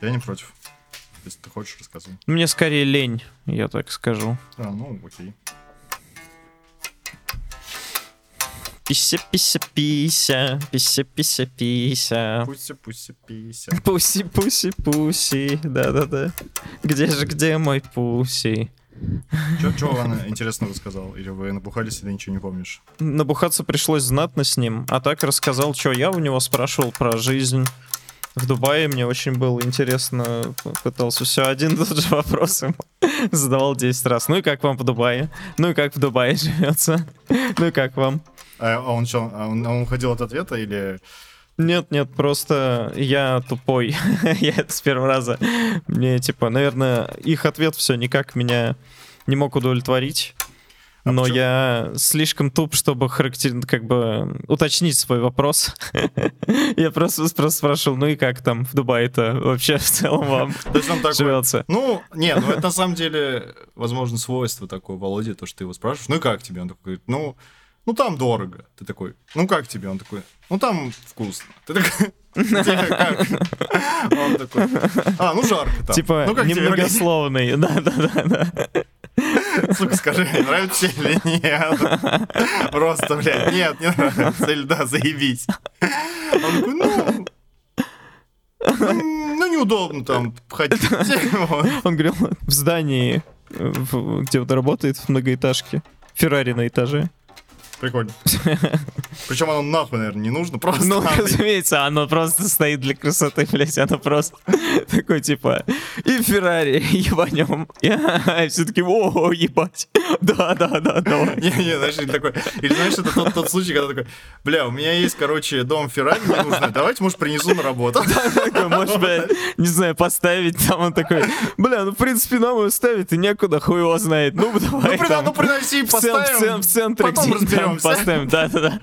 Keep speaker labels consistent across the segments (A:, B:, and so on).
A: Я не против. Если ты хочешь, рассказывай.
B: Мне скорее лень, я так скажу.
A: А, ну, окей.
B: Пися, пися, пися, пися, пися, пися.
A: Пусть, пусть, пися.
B: Пуси, пуси, пуси, да-да-да. Где же, где мой пуси?
A: Что он интересного рассказал? Или вы набухались, или ничего не помнишь?
B: Набухаться пришлось знатно с ним, а так рассказал, что я у него спрашивал про жизнь. В Дубае мне очень было интересно, пытался все один и тот же вопрос ему задавал 10 раз. Ну и как вам в Дубае? Ну и как в Дубае живется? Ну и как вам?
A: А он что, он, он уходил от ответа или...
B: Нет, нет, просто я тупой. я это с первого раза. Мне, типа, наверное, их ответ все никак меня не мог удовлетворить.
A: А
B: Но я слишком туп, чтобы характер... как бы уточнить свой вопрос. я просто, просто спрашивал, ну и как там в Дубае-то вообще в целом вам живется?
A: Ну, не, ну это на самом деле, возможно, свойство такое Володи, то, что ты его спрашиваешь, ну и как тебе? Он такой, ну, ну там дорого. Ты такой, ну как тебе? Он такой, ну там вкусно. Ты такой, «Тебе как? Он такой, а, ну жарко там.
B: Типа
A: ну,
B: немногословный. Да-да-да.
A: Сука, скажи, нравится или нет? Просто, блядь, нет, не нравится. Или да, заебись. Он такой, ну... Ну, неудобно там ходить.
B: Он говорил, в здании, где он работает, в многоэтажке. Феррари на этаже.
A: Прикольно. Причем оно нахуй, наверное, не нужно. Просто
B: Ну,
A: надо.
B: разумеется, оно просто стоит для красоты, блядь, оно просто такой, типа, и Феррари, ебанем. И все таки о, ебать. Да, да, да, давай.
A: Не-не, знаешь, или такой... Или знаешь, это тот, тот случай, когда такой, бля, у меня есть, короче, дом Феррари, мне нужно, давайте, может, принесу на работу.
B: Такой, Может, блядь, не знаю, поставить там, он такой, бля, ну, в принципе, нам его ставить и некуда, хуй его знает. Ну, давай
A: Ну,
B: там.
A: ну, приноси поставим.
B: в центре
A: потом разберемся.
B: поставим, да-да-да.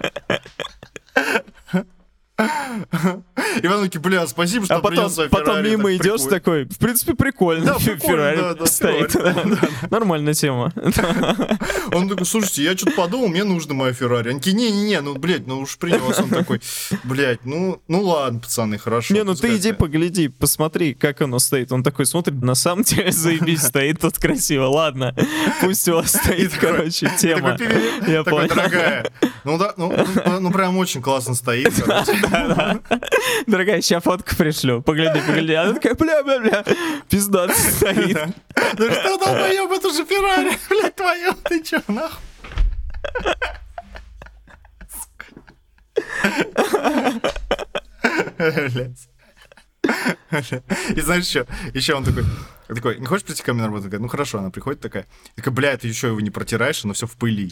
A: И потом такие, бля, спасибо, что
B: А потом,
A: принес
B: потом мимо идешь
A: прикольно».
B: такой, в принципе, прикольно.
A: Да,
B: Феррари
A: да, да,
B: стоит.
A: Феррари,
B: Нормальная тема.
A: Он такой, слушайте, я что-то подумал, мне нужно моя Феррари. Они такие, не-не-не, ну, блядь, ну уж принес. Он такой, блядь, ну, ну ладно, пацаны, хорошо.
B: Не, ну ты иди
A: стоит».
B: погляди, посмотри, как оно стоит. Он такой смотрит, на самом деле заебись стоит тут красиво. Ладно, пусть у вас стоит, короче, тема. Я понял.
A: дорогая, ну да, ну, ну, ну, прям очень классно стоит. короче.
B: Дорогая, сейчас фотку пришлю. Погляди, погляди. Она такая, бля-бля-бля, пиздат стоит.
A: Ну что, долбоёб, это же Феррари, блядь, твоё, ты чё, нахуй? И знаешь что? Еще он такой, такой, не хочешь прийти ко мне на работу? Ну хорошо, она приходит такая. Такая, бля, ты еще его не протираешь, оно все в пыли.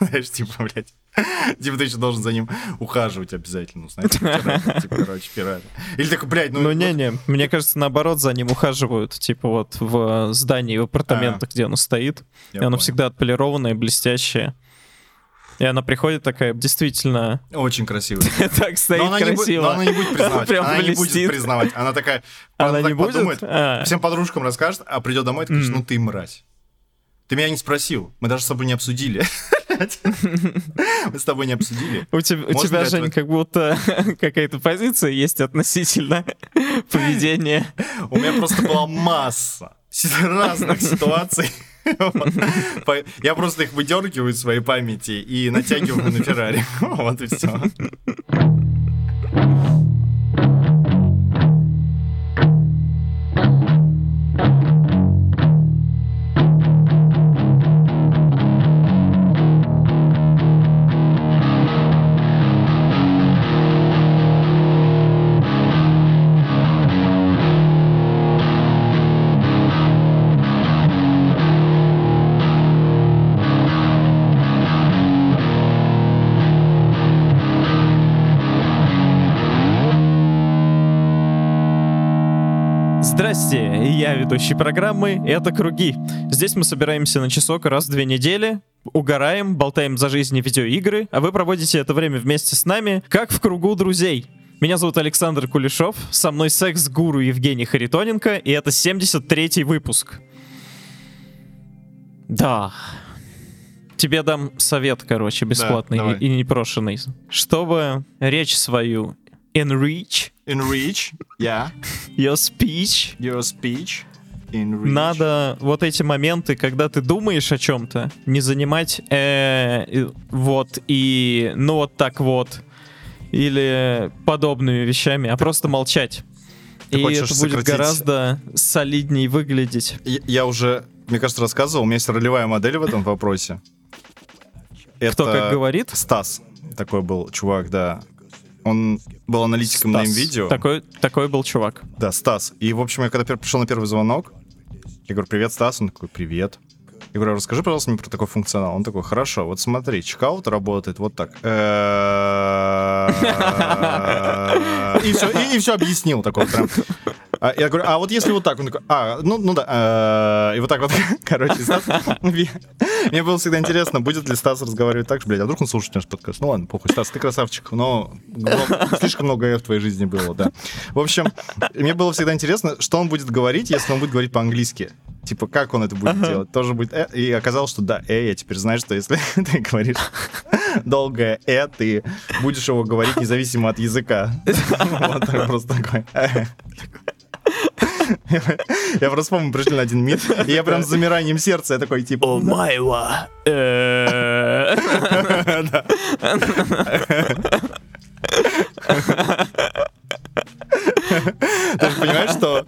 A: Знаешь, типа, блядь. Типа, ты еще должен за ним ухаживать обязательно. Ну, протирать, типа, короче, Феррари. Или такой, блядь, ну...
B: Ну, не-не, мне кажется, наоборот, за ним ухаживают, типа вот в здании, в апартаментах, где оно стоит. и оно всегда отполированное, блестящее. И она приходит такая, действительно,
A: Очень красивый.
B: так стоит
A: Но она, не будет,
B: красиво.
A: но она не будет признавать.
B: Прям
A: она не будет признавать. Она такая,
B: Она
A: так
B: не будет?
A: подумает,
B: А.
A: всем подружкам расскажет, а придет домой и такая, ну ты мразь. Ты меня не спросил. Мы даже с тобой не обсудили. Мы с тобой не обсудили.
B: У тебя, у тебя Жень, как будто какая-то позиция есть относительно поведения.
A: У меня просто была масса разных ситуаций. Я просто их выдергиваю из своей памяти и натягиваю на Феррари. Вот и все.
B: Здрасте, я ведущий программы «Это Круги». Здесь мы собираемся на часок раз в две недели, угораем, болтаем за жизнь и видеоигры, а вы проводите это время вместе с нами, как в кругу друзей. Меня зовут Александр Кулешов, со мной секс-гуру Евгений Харитоненко, и это 73-й выпуск. Да. Тебе дам совет, короче, бесплатный
A: давай.
B: и, и непрошенный. Чтобы речь свою enrich
A: Enrich, yeah,
B: your speech.
A: your speech. Enrich.
B: Надо вот эти моменты, когда ты думаешь о чем-то, не занимать э, вот и ну вот так вот или подобными вещами, а просто молчать.
A: Ты
B: и это будет
A: сократить-
B: гораздо солидней выглядеть.
A: Я, я уже, мне кажется, рассказывал, у меня есть ролевая модель в этом вопросе.
B: Кто как говорит?
A: Стас. Такой был чувак, да. Он был аналитиком на
B: Стас.
A: видео.
B: Такой, такой был чувак.
A: Да, Стас. И, в общем, я когда пришел на первый звонок, я говорю, привет, Стас. Он такой, привет. Я говорю, расскажи, пожалуйста, мне про такой функционал. Он такой, хорошо, вот смотри, чекаут работает вот так. И все, и все объяснил такой прям. А Я говорю, а вот если вот так, он такой, а, ну, ну да, э, и вот так вот, короче, Стас, мне было всегда интересно, будет ли Стас разговаривать так же, блядь, а вдруг он слушает наш подкаст? Ну ладно, похуй, Стас, ты красавчик, но но слишком много «э» в твоей жизни было, да. В общем, мне было всегда интересно, что он будет говорить, если он будет говорить по-английски. Типа, как он это будет делать? Тоже будет «э», и оказалось, что да, «э», я теперь знаю, что если ты говоришь долгое «э», ты будешь его говорить независимо от языка. Вот так просто такой. «э». Я просто помню, пришли на один мид, и я прям с замиранием сердца, я такой, типа,
B: майва. Э,
A: Ты же понимаешь, что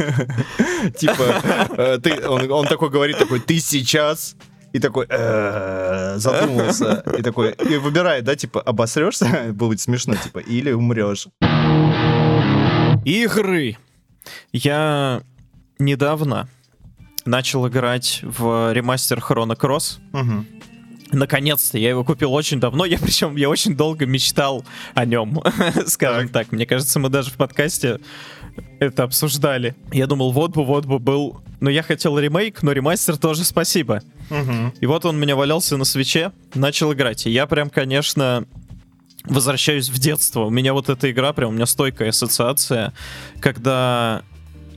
A: типа э, ты, он, такой говорит, такой, ты сейчас и такой «Э, задумался и такой и выбирает, да, типа обосрешься, будет смешно, типа, или умрешь.
B: Игры. Я недавно начал играть в ремастер Chrono Cross. Наконец-то, я его купил очень давно, я причем я очень долго мечтал о нем, скажем так. Мне кажется, мы даже в подкасте это обсуждали. Я думал, вот бы, вот бы был... Но я хотел ремейк, но ремастер тоже спасибо.
A: Мгм.
B: И вот он у меня валялся на свече, начал играть. И я прям, конечно, возвращаюсь в детство. У меня вот эта игра, прям у меня стойкая ассоциация, когда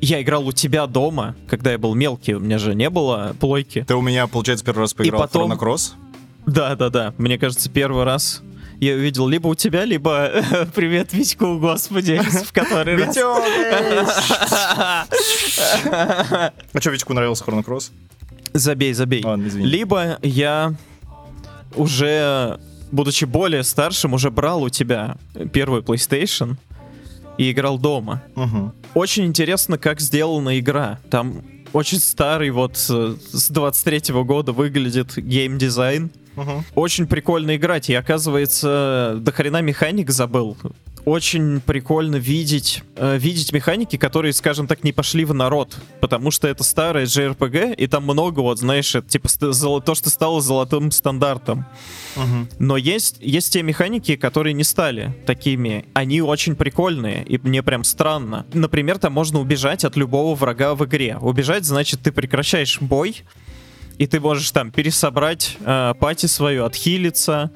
B: я играл у тебя дома, когда я был мелкий, у меня же не было плойки.
A: Ты у меня, получается, первый раз поиграл
B: потом-
A: в Chrono Cross.
B: Да-да-да, мне кажется, первый раз я увидел либо у тебя, либо привет, Витьку, господи, в который раз.
A: А что, Витьку нравился Chrono Cross?
B: Забей, забей.
A: Ладно, извини.
B: Либо я уже, будучи более старшим, уже брал у тебя первый PlayStation и играл дома.
A: Мгм.
B: Очень интересно, как сделана игра. Там очень старый, вот э, с 23 года выглядит геймдизайн.
A: Мгм.
B: Очень прикольно играть, и оказывается, до хрена механик забыл. Очень прикольно видеть, э, видеть механики, которые, скажем так, не пошли в народ. Потому что это старая JRPG, и там много, вот, знаешь, это, типа то, что стало золотым стандартом.
A: Мгм.
B: Но есть, есть те механики, которые не стали такими. Они очень прикольные, и мне прям странно. Например, там можно убежать от любого врага в игре. Убежать, значит, ты прекращаешь бой, и ты можешь там пересобрать э, пати свою, отхилиться.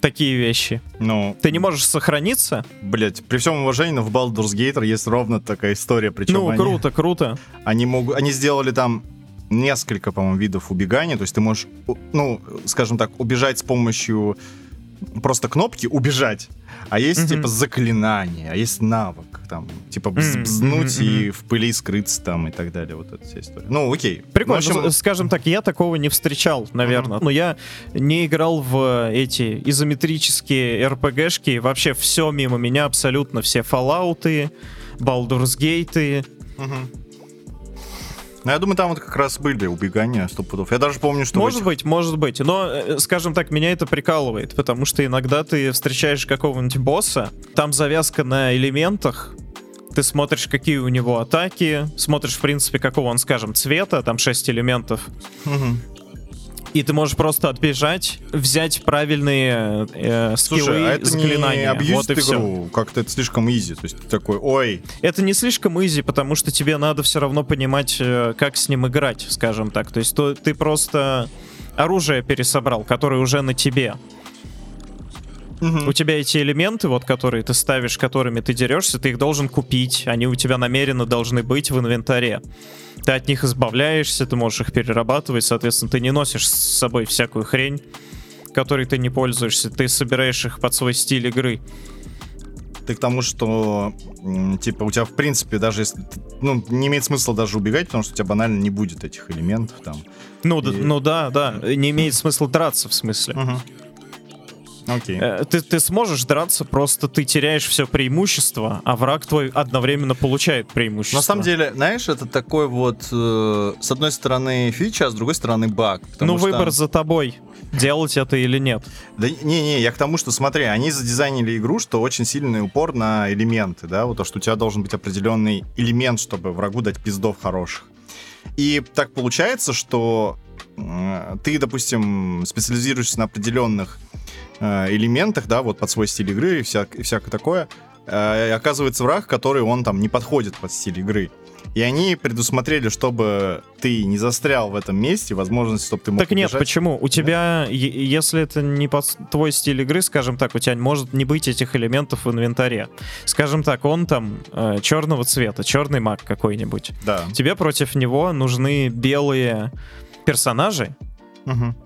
B: Такие вещи.
A: Ну,
B: Ты не можешь сохраниться.
A: блять, при всем уважении, но в Baldur's Gate есть ровно такая история, причем
B: ну,
A: они-
B: круто, круто.
A: Они могут, они сделали там несколько, по-моему, видов убегания. То есть ты можешь, ну, скажем так, убежать с помощью просто кнопки убежать. А есть
B: Мгм.
A: типа заклинание, а есть навык, там, типа
B: Мгм,
A: бзнуть
B: мгм,
A: и в пыли скрыться там и так далее. Вот эта вся история. Ну, окей.
B: Прикольно.
A: Ну, в общем,
B: Скажем так, я такого не встречал, наверное. Но я не играл в эти изометрические RPG-шки. Вообще все мимо меня, абсолютно все Fallout, Baldur's Gate.
A: мгм. Ну, я думаю, там вот как раз были убегания сто пудов. Я даже помню, что
B: Может
A: этих-
B: быть, может быть. Но, э, скажем так, меня это прикалывает, потому что иногда ты встречаешь какого-нибудь босса, там завязка на элементах, ты смотришь, какие у него атаки, смотришь, в принципе, какого он, скажем, цвета, там 6 элементов,
A: Мгм.
B: И ты можешь просто отбежать, взять правильные э, скиллы,
A: Слушай, а это не
B: заклинания.
A: абьюзит
B: вот и все.
A: игру? Как-то это слишком изи. То есть ты такой, ой,
B: Это не слишком изи, потому что тебе надо все равно понимать, э, как с ним играть, скажем так. То есть то- ты просто оружие пересобрал, которое уже на тебе.
A: Мгм.
B: У тебя эти элементы, вот которые ты ставишь, которыми ты дерешься, ты их должен купить. Они у тебя намеренно должны быть в инвентаре. Ты от них избавляешься, ты можешь их перерабатывать, соответственно, ты не носишь с собой всякую хрень, которой ты не пользуешься. Ты собираешь их под свой стиль игры.
A: Ты к тому, что, типа, у тебя, в принципе, даже если... Ну, не имеет смысла даже убегать, потому что у тебя банально не будет этих элементов там.
B: Ну,
A: И-
B: ну да, да. Не имеет смысла драться, в смысле.
A: Мгм. Окей.
B: Э, Ты, ты сможешь драться, просто ты теряешь все преимущество, а враг твой одновременно получает преимущество.
A: На самом деле, знаешь, это такой вот, э, с одной стороны, фича, а с другой стороны, баг.
B: Ну,
A: что-
B: выбор за тобой. Делать это или нет.
A: Да не-не, я к тому, что, смотри, они задизайнили игру, что очень сильный упор на элементы, да, вот то, что у тебя должен быть определенный элемент, чтобы врагу дать пиздов хороших. И так получается, что э, ты, допустим, специализируешься на определенных э, элементах, да, вот под свой стиль игры и, вся- и всякое такое, э, оказывается враг, который он там не подходит под стиль игры. И они предусмотрели, чтобы ты не застрял в этом месте, возможность, чтобы ты мог
B: Так нет, почему? У тебя, если это не под твой стиль игры, скажем так, у тебя может не быть этих элементов в инвентаре. Скажем так, он там черного цвета, черный маг какой-нибудь.
A: Да.
B: Тебе против него нужны белые персонажи
A: Мгм.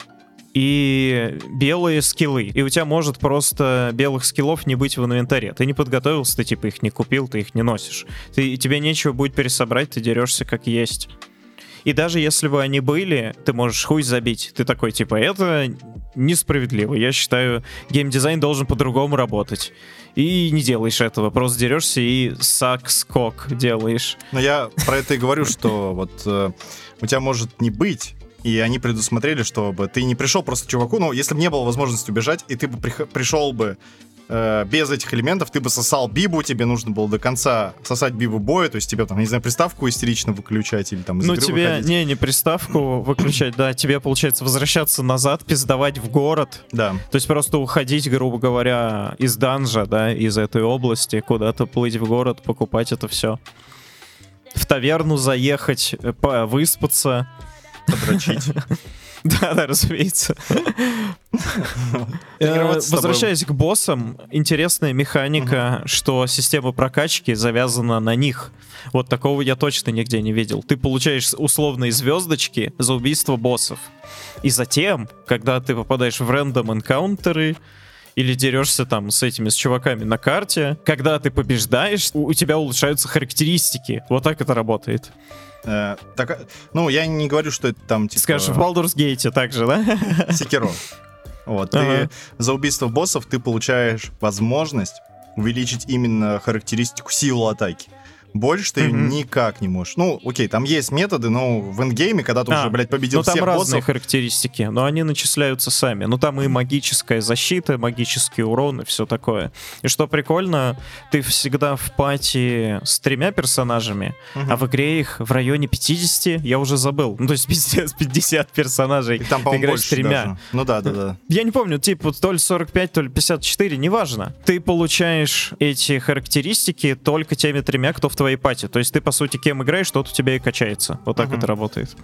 B: И белые скиллы. И у тебя может просто белых скиллов не быть в инвентаре. Ты не подготовился, ты типа их не купил, ты их не носишь. Ты, тебе нечего будет пересобрать, ты дерешься как есть. И даже если бы они были, ты можешь хуй забить. Ты такой, типа, это несправедливо. Я считаю, геймдизайн должен по-другому работать. И не делаешь этого, просто дерешься и сак-скок делаешь.
A: Но я про это и говорю, что вот э, у тебя может не быть, и они предусмотрели, чтобы ты не пришел просто чуваку, ну, если бы не было возможности убежать, и ты бы пришел бы э, без этих элементов, ты бы сосал бибу, тебе нужно было до конца сосать бибу боя, то есть тебе там, не знаю, приставку истерично выключать или там из
B: Ну, тебе,
A: выходить.
B: не, не приставку выключать, да, тебе, получается, возвращаться назад, пиздовать в город,
A: Да.
B: то есть просто уходить, грубо говоря, из данжа, да, из этой области, куда-то плыть в город, покупать это все. В таверну заехать, э, выспаться.
A: Подрочить.
B: Да, да, разумеется. Э. Возвращаясь к боссам, интересная механика, что система прокачки завязана на них. Вот такого я точно нигде не видел. Ты получаешь условные звездочки за убийство боссов. И затем, когда ты попадаешь в рандом энкаунтеры, или дерешься там с этими, с чуваками на карте, когда ты побеждаешь, у, у тебя улучшаются характеристики. Вот так это работает.
A: Э, так, ну, я не говорю, что это там, типа...
B: Скажешь, в Baldur's Gate также, да?
A: Секиро. Вот,
B: Ага.
A: ты за убийство боссов ты получаешь возможность увеличить именно характеристику силу атаки. Больше ты
B: Мгм.
A: никак не можешь. Ну, окей, там есть методы, но в эндгейме, когда ты
B: А,
A: уже, блядь, победил
B: Ну, там
A: всех
B: разные
A: боссов...
B: характеристики, но они начисляются сами. Ну, там и магическая защита, магический урон и все такое. И что прикольно, ты всегда в пати с тремя персонажами,
A: Мгм.
B: а в игре их в районе 50, я уже забыл. Ну, то есть пиздец, 50 персонажей.
A: И там,
B: ты играешь с тремя.
A: даже. Ну да, да, да.
B: Я не помню, типа, то ли 45, то ли 54, неважно. Ты получаешь эти характеристики только теми тремя, кто в твоей пати. То есть ты, по сути, кем играешь, тот у тебя и качается. Вот так
A: Мгм.
B: это работает.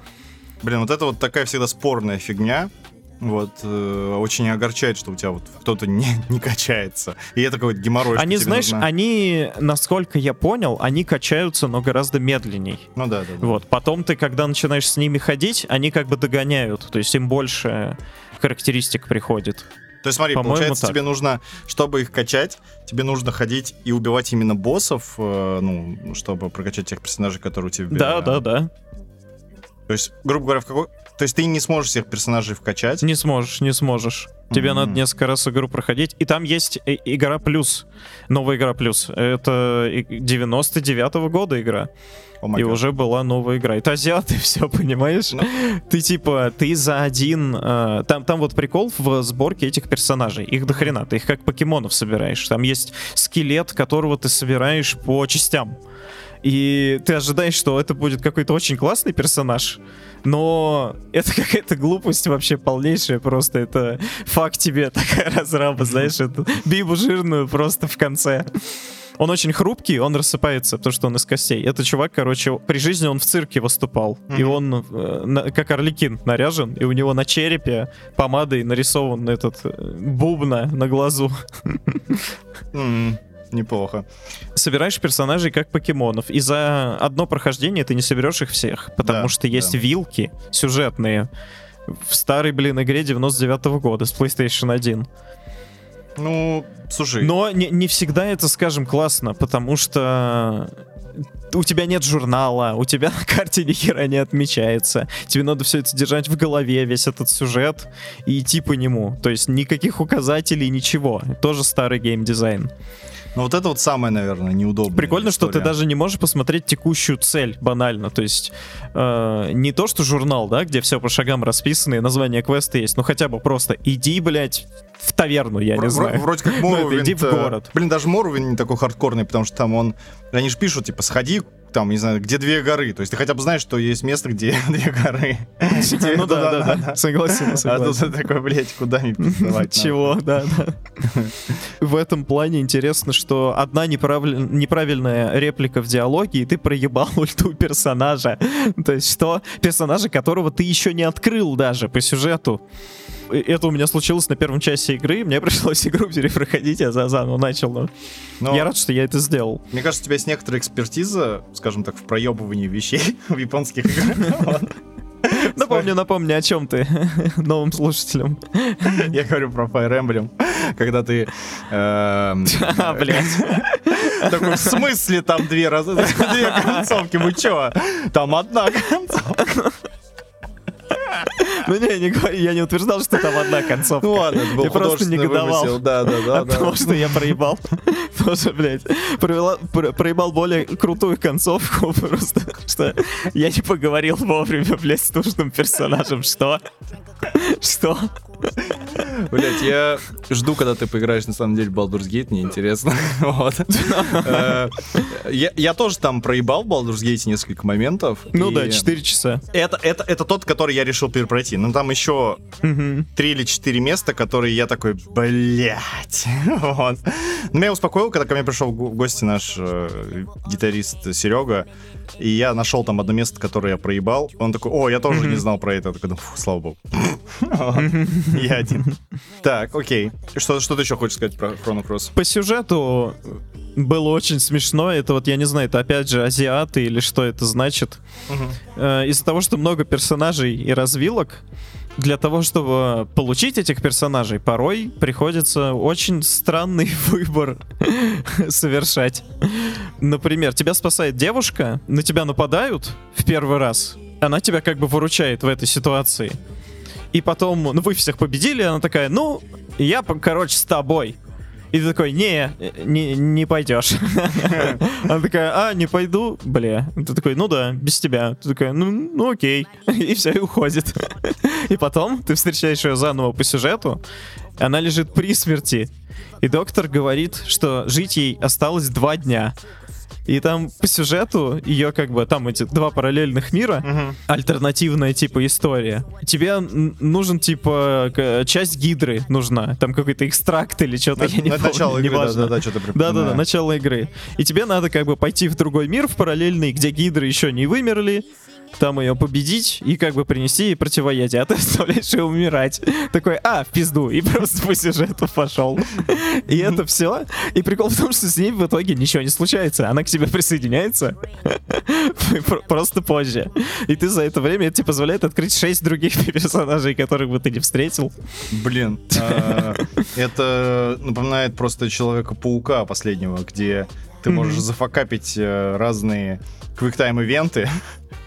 A: Блин, вот это вот такая всегда спорная фигня. Вот, э, очень огорчает, что у тебя вот кто-то не, не качается. И это какой-то геморрой.
B: Они, знаешь,
A: нужно-
B: они, насколько я понял, они качаются, но гораздо медленней.
A: Ну да, да, да.
B: Вот. Потом ты, когда начинаешь с ними ходить, они как бы догоняют. То есть им больше характеристик приходит.
A: То есть смотри,
B: По-моему,
A: получается,
B: так.
A: тебе нужно, чтобы их качать, тебе нужно ходить и убивать именно боссов, э, ну, чтобы прокачать тех персонажей, которые у тебя...
B: Да, да, да.
A: То есть, грубо говоря, в какой... То есть ты не сможешь всех персонажей вкачать.
B: Не сможешь, не сможешь. Тебе
A: Мгм.
B: надо несколько раз игру проходить. И там есть игра плюс. Новая игра плюс. Это и- 99-го года игра.
A: Май
B: и
A: гад.
B: уже была новая игра. Это азиаты, все, понимаешь?
A: Ну.
B: Ты типа, ты за один... э, там, там вот прикол в сборке этих персонажей. Их до хрена. Ты их как покемонов собираешь. Там есть скелет, которого ты собираешь по частям. И ты ожидаешь, что это будет какой-то очень классный персонаж, но это какая-то глупость вообще полнейшая, просто это факт тебе такая разраба, знаешь, это бибу жирную просто в конце. Он очень хрупкий, он рассыпается, потому что он из костей. Это чувак, короче, при жизни он в цирке выступал. И
A: Мгм.
B: он э, на- как Орликин наряжен, и у него на черепе помадой нарисован этот э, бубна на глазу.
A: М, Неплохо.
B: собираешь персонажей как покемонов. И за одно прохождение ты не соберешь их всех, потому
A: Да,
B: что есть
A: да.
B: вилки сюжетные в старой, блин, игре 99 года с PlayStation 1.
A: Ну, слушай.
B: Но не, не всегда это, скажем, классно, потому что у тебя нет журнала, у тебя на карте ни хера не отмечается. Тебе надо все это держать в голове, весь этот сюжет, и идти по нему. То есть никаких указателей, ничего. Тоже старый геймдизайн.
A: Ну вот это вот самое, наверное, неудобное.
B: Прикольно, история. что ты даже не можешь посмотреть текущую цель банально. То есть э, не то, что журнал, да, где все по шагам расписано и название квеста есть, но хотя бы просто иди, блядь, в таверну, я
A: Вр-
B: не знаю.
A: Вроде как Моровин.
B: иди в город.
A: Блин, даже Моровин не такой хардкорный, потому что там он... Они же пишут, типа, сходи там, не знаю, где две горы. То есть ты хотя бы знаешь, что есть место, где две горы.
B: Ну да, да, да. Согласен,
A: А тут ты такой, блядь, куда мне пиздовать?
B: Чего, да, да. В этом плане интересно, что одна неправильная реплика в диалоге, и ты проебал ульту персонажа. То есть что? Персонажа, которого ты еще не открыл даже по сюжету это у меня случилось на первом часе игры, мне пришлось игру перепроходить, я заново начал. Но... Но я рад, что я это сделал.
A: Мне кажется, у тебя есть некоторая экспертиза, скажем так, в проебывании вещей в японских играх.
B: Напомню, напомню, о чем ты новым слушателям.
A: Я говорю про Fire Emblem, когда ты...
B: А, блядь.
A: Такой, в смысле там две концовки, вы чё? Там одна концовка.
B: Ну не, не говори, я не утверждал, что там одна концовка.
A: Ну ладно, это был
B: Я просто негодовал.
A: Вымысел. Да, да, да.
B: От того, что я проебал. Тоже, блядь, проебал более крутую концовку, просто, что я не поговорил вовремя, блядь, с нужным персонажем. Что? Что?
A: Блять, я жду, когда ты поиграешь на самом деле в Baldur's Gate, мне интересно. Вот. Э, я тоже там проебал в Baldur's Gate несколько моментов.
B: Ну да, 4 часа.
A: Это, это, это тот, который я решил перепройти. Ну там еще три или четыре места, которые я такой, блять. Вот. Но меня успокоил, когда ко мне пришел в гости наш э, гитарист Серега, и я нашел там одно место, которое я проебал. Он такой, о, я тоже не знал про это. Я такой, слава богу. Я один. Так, окей. Что, ты еще хочешь сказать про Chrono Cross?
B: По сюжету было очень смешно. Это вот, я не знаю, это опять же азиаты или что это значит. Угу. Из-за того, что много персонажей и развилок, для того, чтобы получить этих персонажей, порой приходится очень странный выбор совершать. Например, тебя спасает девушка, на тебя нападают в первый раз, она тебя как бы выручает в этой ситуации. И потом, ну вы всех победили, она такая, ну, я, короче, с тобой. И ты такой, не, не, не пойдешь. Она такая, а, не пойду, бля. Ты такой, ну да, без тебя. Ты такая, ну, ну окей. И все, и уходит. И потом ты встречаешь ее заново по сюжету, она лежит при смерти. И доктор говорит, что жить ей осталось два дня. И там по сюжету ее как бы там эти два параллельных мира, угу. альтернативная типа история. Тебе нужен типа часть гидры нужна, там какой-то экстракт или что-то,
A: я не помню, начало игры,
B: неважно.
A: Да, да, да, что-то
B: да, да, да, начало игры. И тебе надо как бы пойти в другой мир, в параллельный, где гидры еще не вымерли, там ее победить и как бы принести ей противоядие, а ты оставляешь ее умирать. Такой, а, в пизду, и просто по сюжету пошел. И это все. И прикол в том, что с ней в итоге ничего не случается. Она к тебе присоединяется просто позже. И ты за это время, это тебе позволяет открыть шесть других персонажей, которых бы ты не встретил.
A: Блин, а, это напоминает просто Человека-паука последнего, где ты можешь зафакапить э, разные квиктайм-ивенты,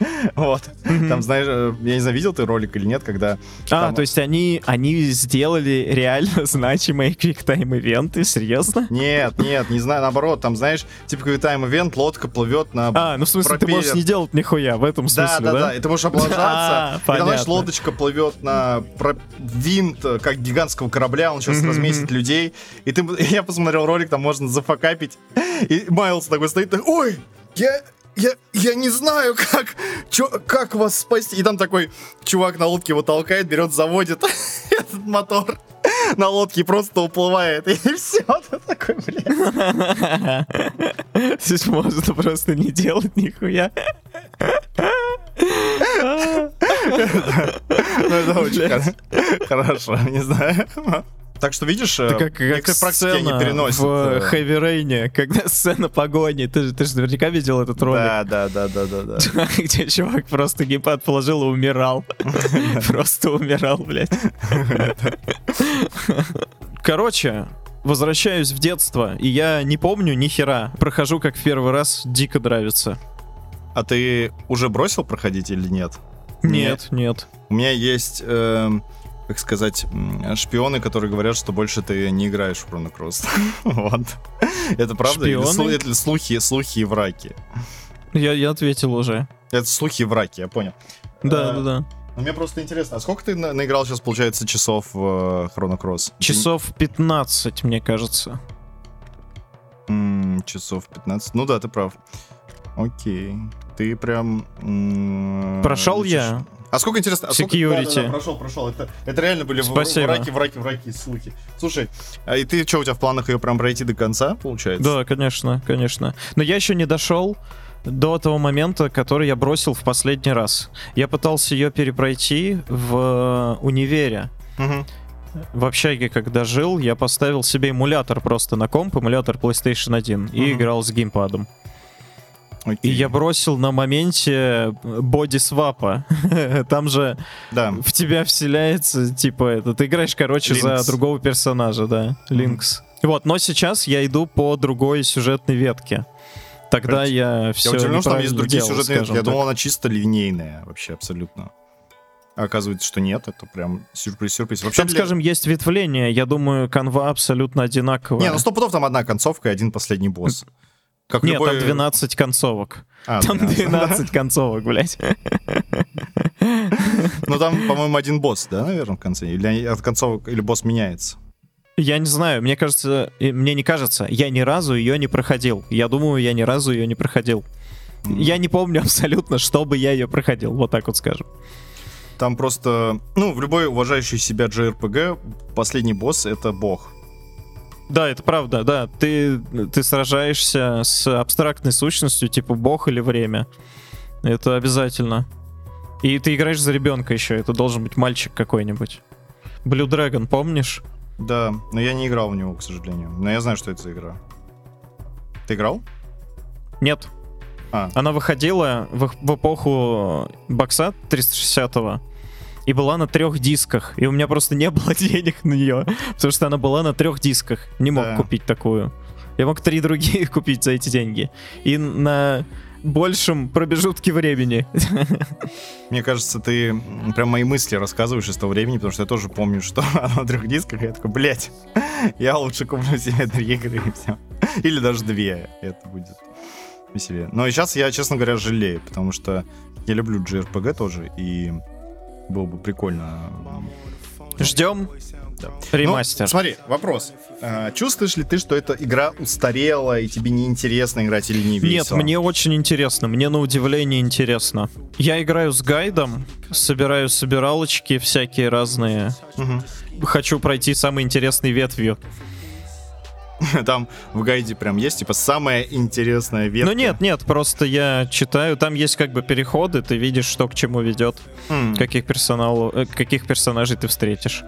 A: Вот. Там, знаешь, э, я не знаю, видел ты ролик или нет, когда...
B: А, то есть они, они сделали реально значимые квиктайм-ивенты? Серьезно?
A: Нет, нет, не знаю, наоборот, там, знаешь, типа квиктайм-ивент, лодка плывет на
B: А, ну в смысле, ты можешь не делать нихуя в этом смысле, да? Да, да,
A: и ты можешь облажаться, а, и знаешь, лодочка плывет на винт, э, как гигантского корабля, он сейчас разместит людей, и ты, я посмотрел ролик, там можно зафакапить, и Майлз такой стоит, ой, я я, я не знаю, как, чё, как вас спасти. И там такой чувак на лодке его толкает, берет, заводит этот мотор на лодке просто уплывает. И все, ты такой, блядь.
B: Здесь можно просто не делать нихуя.
A: Ну, это очень хорошо, не знаю. Так что видишь, это как, как практики они переносят.
B: В Хэви Рейне, когда сцена погони, ты, же, ты же наверняка видел этот ролик.
A: Да, да, да, да, да, да.
B: Где чувак просто геймпад положил и умирал. Просто умирал, блядь. Короче, возвращаюсь в детство, и я не помню ни хера. Прохожу как в первый раз, дико нравится.
A: А ты уже бросил проходить или нет?
B: Нет, нет.
A: У меня есть, эм, как сказать, шпионы, которые говорят, что больше ты не играешь в Chrono Cross. Вот. Это правда? Или
B: Шпионы?
A: это слухи, слухи и враки?
B: Я, я ответил уже.
A: Это слухи и враки, я понял.
B: Да,
A: Э,
B: да, да.
A: Ну, мне просто интересно, а сколько ты на- наиграл сейчас, получается, часов в э, Chrono Cross?
B: Часов 15, мне кажется.
A: М, часов 15. Ну да, ты прав. Окей. Ты прям... м,
B: Прошел я.
A: А сколько интересно? А сколько...
B: Security.
A: Да, да, да, прошел, прошел. Это, это реально были
B: Спасибо.
A: враки, враки, враки, слухи. Слушай, а и ты что, у тебя в планах ее прям пройти до конца, получается?
B: Да, конечно, конечно. Но я еще не дошел до того момента, который я бросил в последний раз. Я пытался ее перепройти в универе.
A: Мгм.
B: В общаге, когда жил, я поставил себе эмулятор просто на комп, эмулятор PlayStation 1, и
A: Мгм.
B: играл с геймпадом. И
A: Окей.
B: я бросил на моменте боди-свапа. Там же
A: Да.
B: в тебя вселяется, типа, это, ты играешь, короче, за
A: Линкс.
B: другого персонажа, да, Линкс. Вот, но сейчас я иду по другой сюжетной ветке. Тогда
A: Короче,
B: я все
A: Я удивлен, что там есть другие
B: делал,
A: сюжетные ветки. Я
B: так.
A: думал, она чисто линейная вообще абсолютно. А оказывается, что нет, это прям сюрприз-сюрприз. Вообще,
B: Там,
A: для-
B: скажем, есть ветвление, я думаю, канва абсолютно одинаковая.
A: Не, ну сто пудов там одна концовка и один последний босс. Как
B: Нет,
A: любой-
B: там 12 концовок.
A: А,
B: Там
A: 12.
B: 12 концовок, блядь.
A: Ну там, по-моему, один босс, да, наверное, в конце? Или от концовок, или босс меняется?
B: Я не знаю, мне кажется, мне не кажется, я ни разу ее не проходил. Я думаю, я ни разу ее не проходил. Я не помню абсолютно, чтобы я ее проходил, вот так вот скажем.
A: Там просто, ну, в любой уважающий себя JRPG последний босс — это бог.
B: Да, это правда, да. Ты, ты сражаешься с абстрактной сущностью, типа бог или время. Это обязательно. И ты играешь за ребенка еще, это должен быть мальчик какой-нибудь. Blue Dragon, помнишь?
A: Да, но я не играл в него, к сожалению. Но я знаю, что это за игра. Ты играл?
B: Нет.
A: А.
B: Она выходила в, в эпоху бокса 360-го и была на трех дисках. И у меня просто не было денег на нее, потому что она была на трех дисках. Не мог
A: Да.
B: купить такую. Я мог три другие купить за эти деньги. И на большем промежутке времени.
A: Мне кажется, ты прям мои мысли рассказываешь из того времени, потому что я тоже помню, что она на трех дисках, и я такой, блять, я лучше куплю себе три игры и все. Или даже две, это будет веселее. Но сейчас я, честно говоря, жалею, потому что я люблю JRPG тоже, и было бы прикольно.
B: Ждем
A: Да.
B: ремастер.
A: Ну, смотри, вопрос. А, чувствуешь ли ты, что эта игра устарела, и тебе неинтересно играть или не
B: Нет,
A: весело?
B: мне очень интересно, мне на удивление интересно. Я играю с гайдом, собираю собиралочки всякие разные.
A: Мгм.
B: Хочу пройти самый интересный ветвью.
A: Там в гайде прям есть, типа, самая интересная ветка.
B: Ну нет, нет, просто я читаю, там есть как бы переходы, ты видишь, что к чему ведет,
A: М,
B: каких персоналов, э, каких персонажей ты встретишь.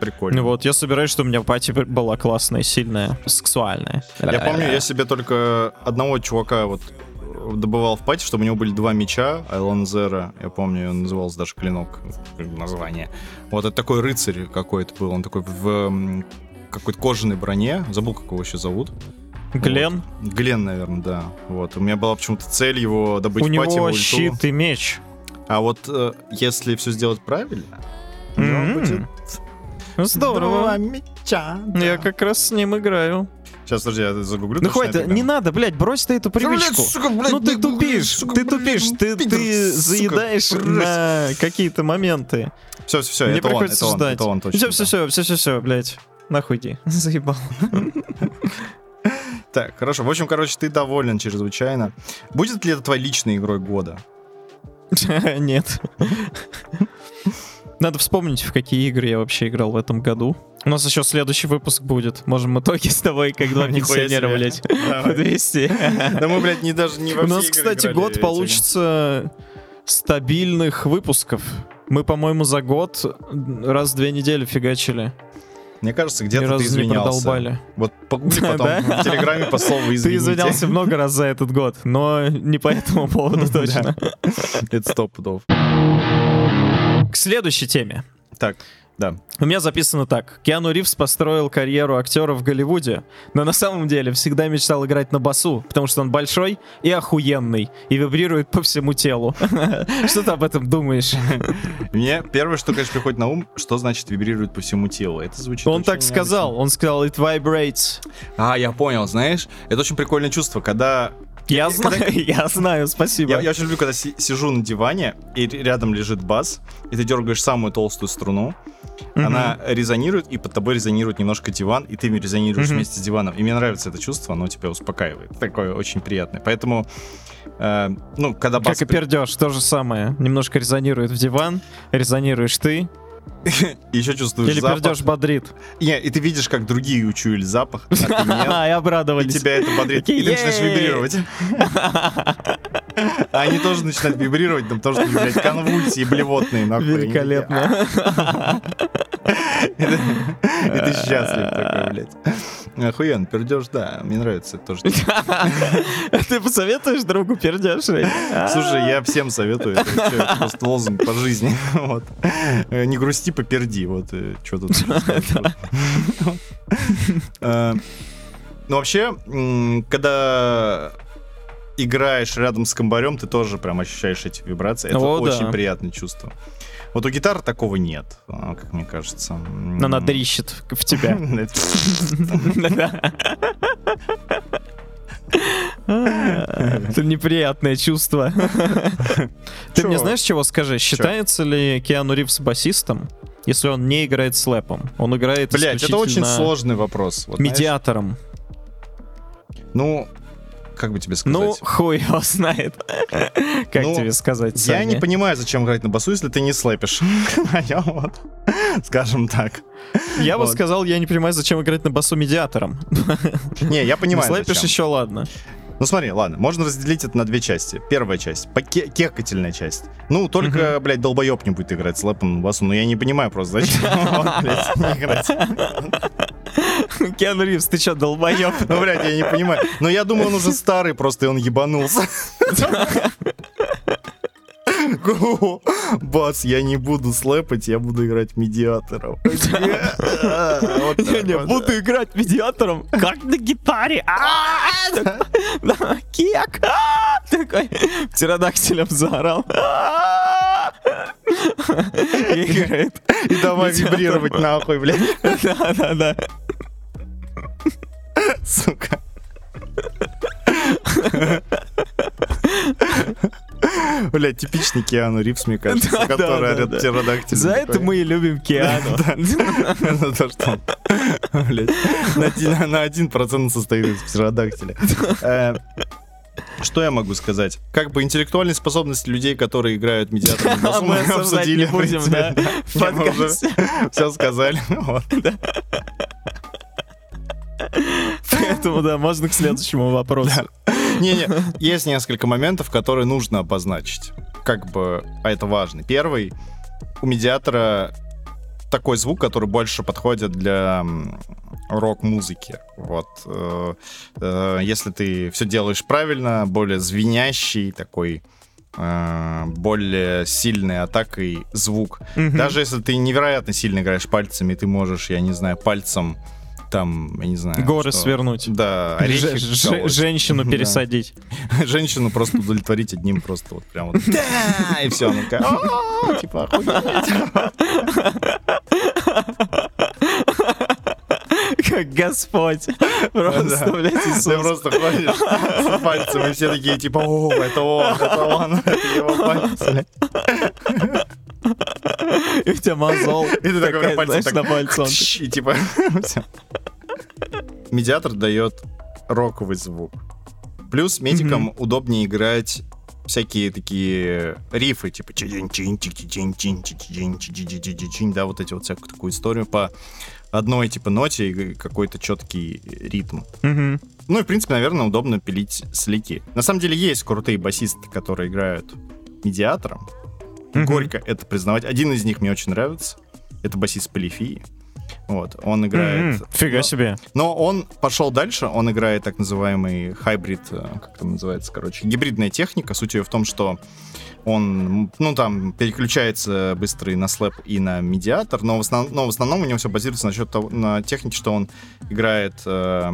A: Прикольно.
B: Ну вот, я собираюсь, что у меня пати была классная, сильная, сексуальная.
A: Я помню, я себе только одного чувака вот добывал в пати, чтобы у него были два меча, Айлон Зера, я помню, он назывался даже Клинок, название. Вот это такой рыцарь какой-то был, он такой в какой-то кожаной броне, забыл, как его еще зовут.
B: Глен,
A: Вот. Глен, наверное, да. Вот, у меня была почему-то цель его добыть
B: у
A: в
B: него
A: ульту.
B: щит и меч.
A: А вот э, если все сделать правильно,
B: М.
A: будет два
B: Здорово.
A: меча.
B: Я как раз с ним играю.
A: Сейчас, подожди, я загуглю.
B: Ну хватит,
A: это
B: не надо, блядь, брось ты эту привычку.
A: блядь, сука, блядь,
B: ну ты тупишь,
A: сука,
B: ты
A: блядь,
B: тупишь, ты,
A: пидор,
B: ты
A: сука,
B: заедаешь
A: брось.
B: на какие-то моменты.
A: Все, все, все,
B: Мне
A: это он,
B: приходится
A: это он,
B: ждать.
A: это он точно.
B: Все, все,
A: да.
B: все, все, все, все, блядь. Нахуй иди. Заебал.
A: Так, хорошо. В общем, короче, ты доволен чрезвычайно. Будет ли это твоей личной игрой года?
B: Нет. Надо вспомнить, в какие игры я вообще играл в этом году. У нас еще следующий выпуск будет. Можем итоги с тобой, как два пенсионера, блядь, подвести.
A: Да мы, блядь, не даже не
B: У нас, кстати, год получится стабильных выпусков. Мы, по-моему, за год раз в две недели фигачили.
A: Мне кажется, где-то ты извинялся. Вот погугли потом в Телеграме по слову
B: Ты
A: извините.
B: извинялся много раз за этот год, но не по этому поводу точно.
A: Это сто пудов.
B: К следующей теме.
A: Так, Да.
B: У меня записано так. Киану Ривз построил карьеру актера в Голливуде, но на самом деле всегда мечтал играть на басу, потому что он большой и охуенный, и вибрирует по всему телу. Что ты об этом думаешь?
A: Мне первое, что, конечно, приходит на ум, что значит вибрирует по всему телу. Это звучит
B: Он так сказал, он сказал, it vibrates.
A: А, я понял, знаешь, это очень прикольное чувство, когда...
B: Я знаю, я знаю, спасибо.
A: Я, очень люблю, когда си- сижу на диване, и рядом лежит бас, и ты дергаешь самую толстую струну, она резонирует, и под тобой резонирует немножко диван, и ты резонируешь вместе с диваном. И мне нравится это чувство, оно тебя успокаивает. Такое очень приятное. Поэтому, э, ну, когда бас...
B: Как и пердеж, то же самое. Немножко резонирует в диван, резонируешь ты,
A: еще чувствуешь
B: или
A: запах.
B: пердеж бодрит.
A: Не, и ты видишь, как другие учуяли запах, а.
B: И
A: И
B: обрадовались.
A: тебя это бодрит. И ты начинаешь вибрировать. А они тоже начинают вибрировать, там тоже, блядь, конвульсии блевотные,
B: Великолепно.
A: И ты счастлив такой, блядь. Охуенно, пердеж, да, мне нравится тоже.
B: Ты посоветуешь другу пердеж? А?
A: Слушай, я всем советую, это просто лозунг по жизни. Вот. Э, Не грусти, поперди, вот, что тут. Э, Ну, вообще, когда играешь рядом с комбарем, ты тоже прям ощущаешь эти вибрации. Это
B: О, да.
A: очень приятное чувство. Вот у гитары такого нет, а, как мне кажется.
B: Но она дрищет в тебя. Это неприятное чувство. Ты мне знаешь, чего скажи? Считается ли Киану Ривз басистом, если он не играет слэпом? Он играет
A: Блять, это очень сложный вопрос. Вот, знаешь,
B: медиатором.
A: Ну, как бы тебе
B: Ну,
A: сказать?
B: хуй его знает. Как
A: Ну,
B: тебе сказать,
A: Я не понимаю, зачем играть на басу, если ты не слэпишь. Понял? Вот. Скажем так.
B: Я бы
A: вот.
B: сказал, я не понимаю, зачем играть на басу медиатором.
A: Не, я
B: Не
A: понимаю,
B: слэпишь
A: зачем.
B: еще ладно.
A: Ну смотри, ладно, можно разделить это на две части. Первая часть, поке- кекательная часть. Ну, только, блядь, долбоеб не будет играть слэпом на басу. Ну, я не понимаю просто, зачем он, блядь, играть.
B: Киану Ривз, ты что, долбоеб?
A: Ну, блядь, я не понимаю. Но я думаю, он уже старый просто, и он ебанулся. Бас, я не буду слэпать, я буду играть медиатором.
B: Я не буду играть медиатором, как на гитаре. А, Кек. а, Такой птеродактилем заорал. А. И Играет.
A: И давай вибрировать нахуй, блядь,
B: Да, да, да.
A: сука. Блядь, типичный Киану Ривз, мне кажется, который
B: да.
A: птеродактилем
B: За это мы и любим Киану.
A: За то, что на один- процент состоит из птеродактиля. Э, Что я могу сказать? Как бы интеллектуальные способности людей, которые играют медиатором,
B: мы не будем, да?
A: Мы уже
B: подкасте.
A: Все сказали. Вот.
B: Поэтому, да, можно к следующему вопросу.
A: Не-не, есть несколько моментов, которые нужно обозначить. Как бы, а это важно. Первый, у медиатора такой звук, который больше подходит для рок-музыки. Вот. э, э, Если ты все делаешь правильно, более звенящий такой, э, более сильной атакой звук.
B: Мгм.
A: Даже если ты невероятно сильно играешь пальцами, ты можешь, я не знаю, пальцем там, я не знаю...
B: Горы
A: что-
B: свернуть.
A: Да, орехи
B: ж-. Женщину
A: Да.
B: пересадить.
A: Женщину просто удовлетворить одним просто вот прям вот. Да! И все, такая, «А, типа, охуеть».
B: Как Господь. Просто,
A: Да.
B: блядь,
A: Ты
B: Иисус.
A: просто ходишь с пальцем, и все такие, типа, о, это он, это он, это его палец. блядь».
B: И у тебя мозол.
A: И ты такой пальцем так
B: на пальцом.
A: И типа... Медиатор дает роковый звук. Плюс медикам удобнее играть всякие такие рифы, типа да, вот эти вот всякую такую историю по одной типа ноте и какой-то четкий ритм.
B: Mm-hmm.
A: Ну и, в принципе, наверное, удобно пилить слики. На самом деле есть крутые басисты, которые играют медиатором.
B: Мгм.
A: Горько это признавать. Один из них мне очень нравится. Это басист Полифии. Вот, он играет...
B: М, Фига
A: но-
B: себе.
A: Но он пошел дальше, он играет так называемый хайбрид, э, как там называется, короче, гибридная техника. Суть ее в том, что он, ну, там, переключается быстро и на слэп, и на медиатор, но в, основ... но в основном у него все базируется на, счет того, на технике, что он играет э,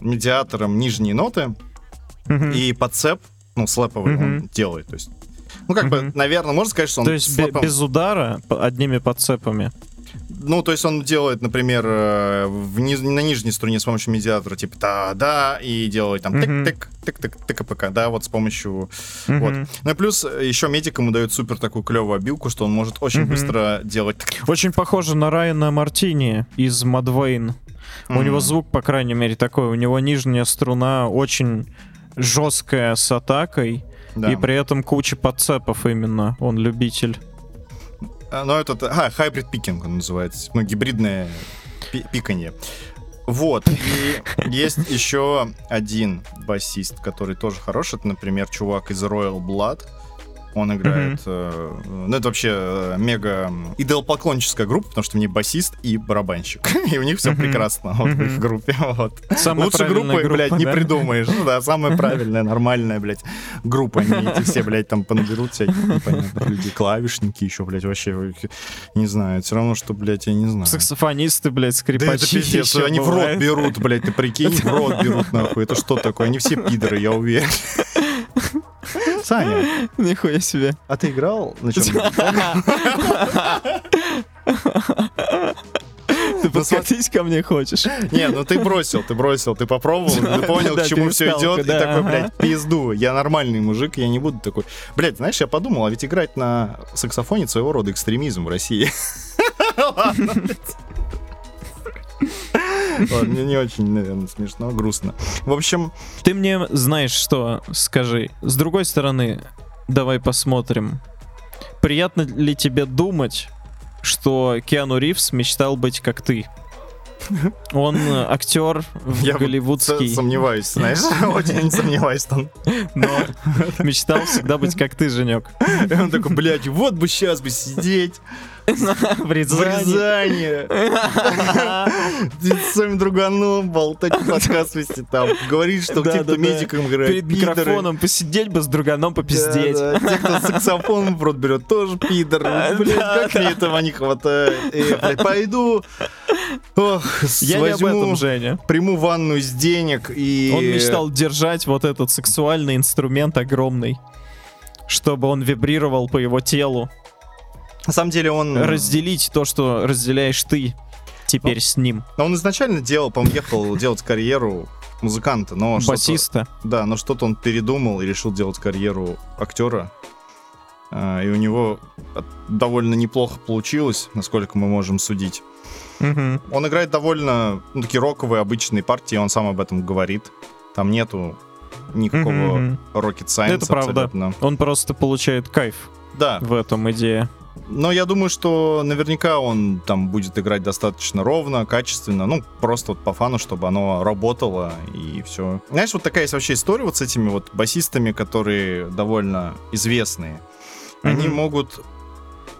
A: медиатором нижние ноты,
B: Мгм.
A: и подцеп, ну, слэповый
B: Мгм.
A: он делает, то есть... Ну, как бы,
B: Мгм.
A: наверное, можно сказать, что он
B: То есть
A: слэпом-
B: без удара, одними подцепами.
A: Ну, то есть он делает, например, э, в низ- на нижней струне с помощью медиатора, типа, да-да, и делает там тык-тык, тык-тык, тык-пк, да, вот с помощью...
B: Мгм.
A: Вот. Ну и плюс э, еще медик ему дает супер такую клевую обилку, что он может очень
B: Мгм.
A: быстро делать...
B: Очень похоже на Райана Мартини из Мадвейн. У него звук, по крайней мере, такой. У него нижняя струна очень жесткая с атакой,
A: Да.
B: и при этом куча подцепов именно. Он любитель.
A: А, Ну, это... А, хайбрид пикинг он называется. Ну, гибридное пи- пиканье. Вот. И есть еще один басист, который тоже хороший. Это, например, чувак из Royal Blood. Он играет... э, ну, это вообще э, мега идол-поклонническая группа, потому что в ней басист и барабанщик. И у них все
B: Мгм.
A: прекрасно вот, в их группе. Вот.
B: Самая
A: Лучше группы, блядь, не
B: да?
A: придумаешь. Ну да, самая правильная, нормальная, блядь, группа. Они эти все, блядь, там понаберут всяких непонятных людей. Клавишники еще, блядь, вообще, не знаю. Все равно, что, блядь, я не знаю.
B: Саксофонисты, блядь,
A: Да это
B: скрипачи.
A: пиздец,
B: ещё
A: они в рот берут, блядь, ты прикинь, в рот берут, нахуй. Это что такое? Они все пидоры, я уверен. Саня,
B: Нихуя себе.
A: а ты играл на чем
B: Ты подкатись ко мне хочешь?
A: Не, ну ты бросил, ты бросил, ты попробовал, ты понял, к чему все идет, и такой, блядь, пизду. Я нормальный мужик, я не буду такой. Блядь, знаешь, я подумал, а ведь играть на саксофоне своего рода экстремизм в России. Мне не очень, наверное, смешно, грустно. В общем,
B: Ты мне знаешь что, скажи. С другой стороны, давай посмотрим. Приятно ли тебе думать, что Киану Ривз мечтал быть как ты? Он э, актер в
A: Я
B: голливудский,
A: сомневаюсь, знаешь, очень сомневаюсь там.
B: но мечтал всегда быть как ты, Женек.
A: И он такой, блядь, вот бы сейчас бы сидеть
B: В Рязани.
A: С своим друганом болтать подкаст вести там, говорить, что кто медиком играет,
B: Перед микрофоном посидеть бы с друганом попиздеть.
A: Те, кто саксофон в рот берет, тоже пидор. Блядь,
B: Да,
A: как мне этого не хватает. Э, пойду, ох,
B: Я не об
A: возьму,
B: этом, Женя.
A: приму ванну из денег и...
B: Он мечтал держать вот этот сексуальный инструмент огромный, чтобы он вибрировал по его телу.
A: На самом деле он...
B: Разделить то, что разделяешь ты теперь с ним.
A: Но он изначально делал, по-моему, ехал делать карьеру музыканта, но
B: Басиста.
A: Да, но что-то он передумал и решил делать карьеру актера. А, И у него довольно неплохо получилось, насколько мы можем судить.
B: Мгм.
A: Он играет довольно ну, такие роковые обычные партии, он сам об этом говорит. Там нету никакого
B: Мгм.
A: rocket science
B: Это правда.
A: абсолютно.
B: Он просто получает кайф
A: Да,
B: в этом идее.
A: Но я думаю, что наверняка он там будет играть достаточно ровно, качественно, ну, просто вот по фану, чтобы оно работало и все. Знаешь, вот такая есть вообще история вот с этими вот басистами, которые довольно известные. Они
B: Мгм.
A: могут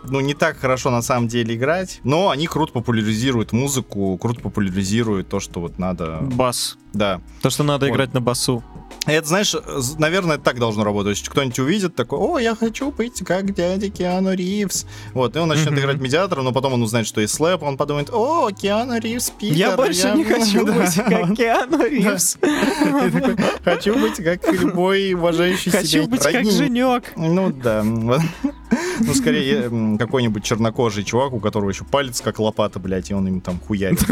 A: ну, не так хорошо на самом деле играть, но они круто популяризируют музыку, круто популяризируют то, что вот надо...
B: Бас.
A: Да.
B: То, что надо
A: Вот.
B: играть на басу.
A: И Это, знаешь, наверное, так должно работать. Кто-нибудь увидит, такой, о, я хочу быть как дядя Киану Ривз. Вот, и он начнет
B: Мгм.
A: играть медиатором, но потом он узнает, что есть слэп, он подумает, о, Киану Ривз, Питер.
B: Я больше не хочу
A: Да.
B: быть как Киану Ривз.
A: И Хочу быть как любой уважающий себя
B: Хочу быть как
A: родни».
B: Женек.
A: Ну да. Ну, скорее, какой-нибудь чернокожий чувак, у которого еще палец как лопата, блядь, и он им там хуярит.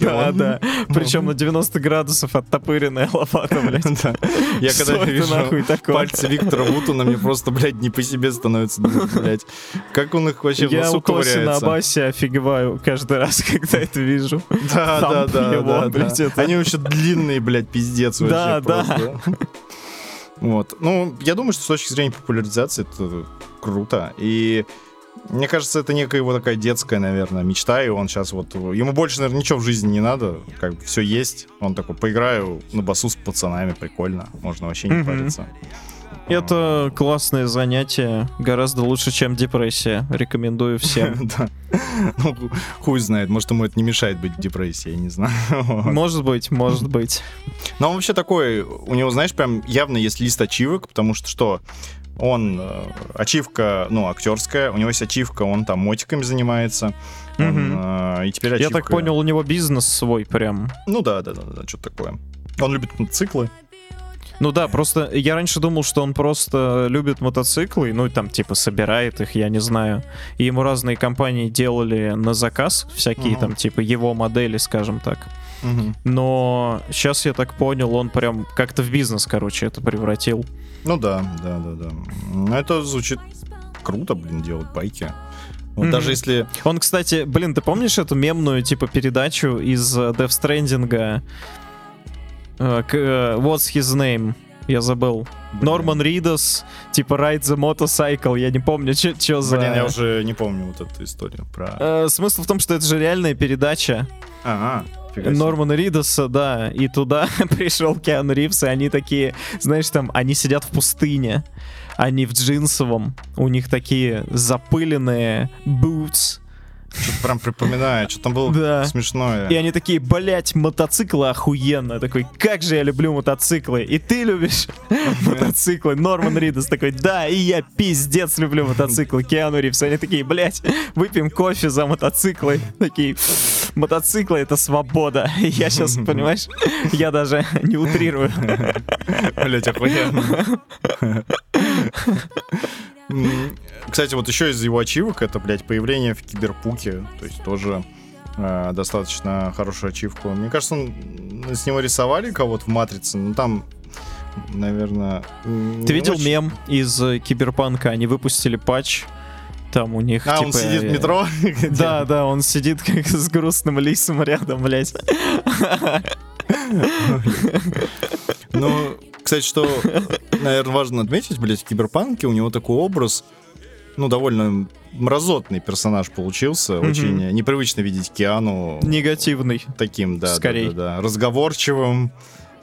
B: Да, да. Причем на 90 градусов оттопыренная лопата, блядь.
A: Я когда вижу пальцы Виктора Вутона, мне просто, блядь, не по себе становится, блядь. Как он их вообще в
B: Я
A: носу
B: у Тоси на
A: ковыряется?
B: басе офигеваю каждый раз, когда это вижу.
A: Да, да, да, да. Они вообще длинные, блядь, пиздец вообще
B: Да, да.
A: Вот. Ну, я думаю, что с точки зрения популяризации это круто. И мне кажется, это некая его такая детская, наверное, мечта, и он сейчас вот... Ему больше, наверное, ничего в жизни не надо, как бы все есть. Он такой, поиграю на басу с пацанами, прикольно, можно вообще не париться.
B: Это классное занятие, гораздо лучше, чем депрессия. Рекомендую всем.
A: Ну, хуй знает, может, ему это не мешает быть в депрессии, я не знаю.
B: Может быть, может быть.
A: Но он вообще такой, у него, знаешь, прям явно есть лист ачивок, потому что что? Он э, ачивка, ну, актерская, у него есть ачивка, он там мотиками занимается. Он, э, и теперь
B: Я
A: ачивка...
B: так понял, у него бизнес свой прям.
A: Ну да, да, да, да, что-то такое. Он любит мотоциклы.
B: Ну да, просто я раньше думал, что он просто любит мотоциклы, ну и там типа собирает их, я не знаю. И ему разные компании делали на заказ всякие
A: Мгм.
B: там типа его модели, скажем так.
A: Мгм.
B: Но сейчас я так понял, он прям как-то в бизнес, короче, это превратил.
A: Ну да, да, да, да. Ну, Это звучит круто, блин, делать байки. Вот
B: Мгм.
A: даже если...
B: Он, кстати, блин, ты помнишь эту мемную типа передачу из э, Death Stranding? э, What's his name? Я забыл. Норман Ридос, типа Ride the Motorcycle, я не помню, что за...
A: Блин, я уже не помню вот эту историю про...
B: Э, смысл в том, что это же реальная передача
A: Ага, фига себе.
B: Нормана Ридоса, да, и туда пришел Киану Ривз, и они такие, знаешь, там, они сидят в пустыне, они в джинсовом, у них такие запыленные boots,
A: Что-то прям припоминаю, что там было
B: Да.
A: смешное.
B: и они такие, блять, мотоциклы охуенно, Я такой, как же я люблю мотоциклы, и ты любишь мотоциклы, Норман Ридос такой, да, и я пиздец люблю мотоциклы, Киану Ривз, они такие, блять, выпьем кофе за мотоциклы, такие, мотоциклы это свобода, я сейчас, понимаешь, я даже не утрирую.
A: Блять, охуенно. Кстати, вот еще из его ачивок это, блядь, появление в Киберпуке. То есть тоже э, достаточно хорошую ачивку. Мне кажется, он, с него рисовали кого-то в Матрице, но там, наверное...
B: Ты видел мем из э, Киберпанка? Они выпустили патч. Там у них
A: А,
B: типа,
A: он сидит в
B: э,
A: метро?
B: Да, да, он сидит как с грустным лисом рядом, блять.
A: Ну, кстати, что, наверное, важно отметить, блядь, в Киберпанке у него такой образ, ну, довольно мразотный персонаж получился.
B: Мгм.
A: Очень непривычно видеть Киану
B: Негативный.
A: таким, да, да,
B: Скорей.
A: да, да, разговорчивым,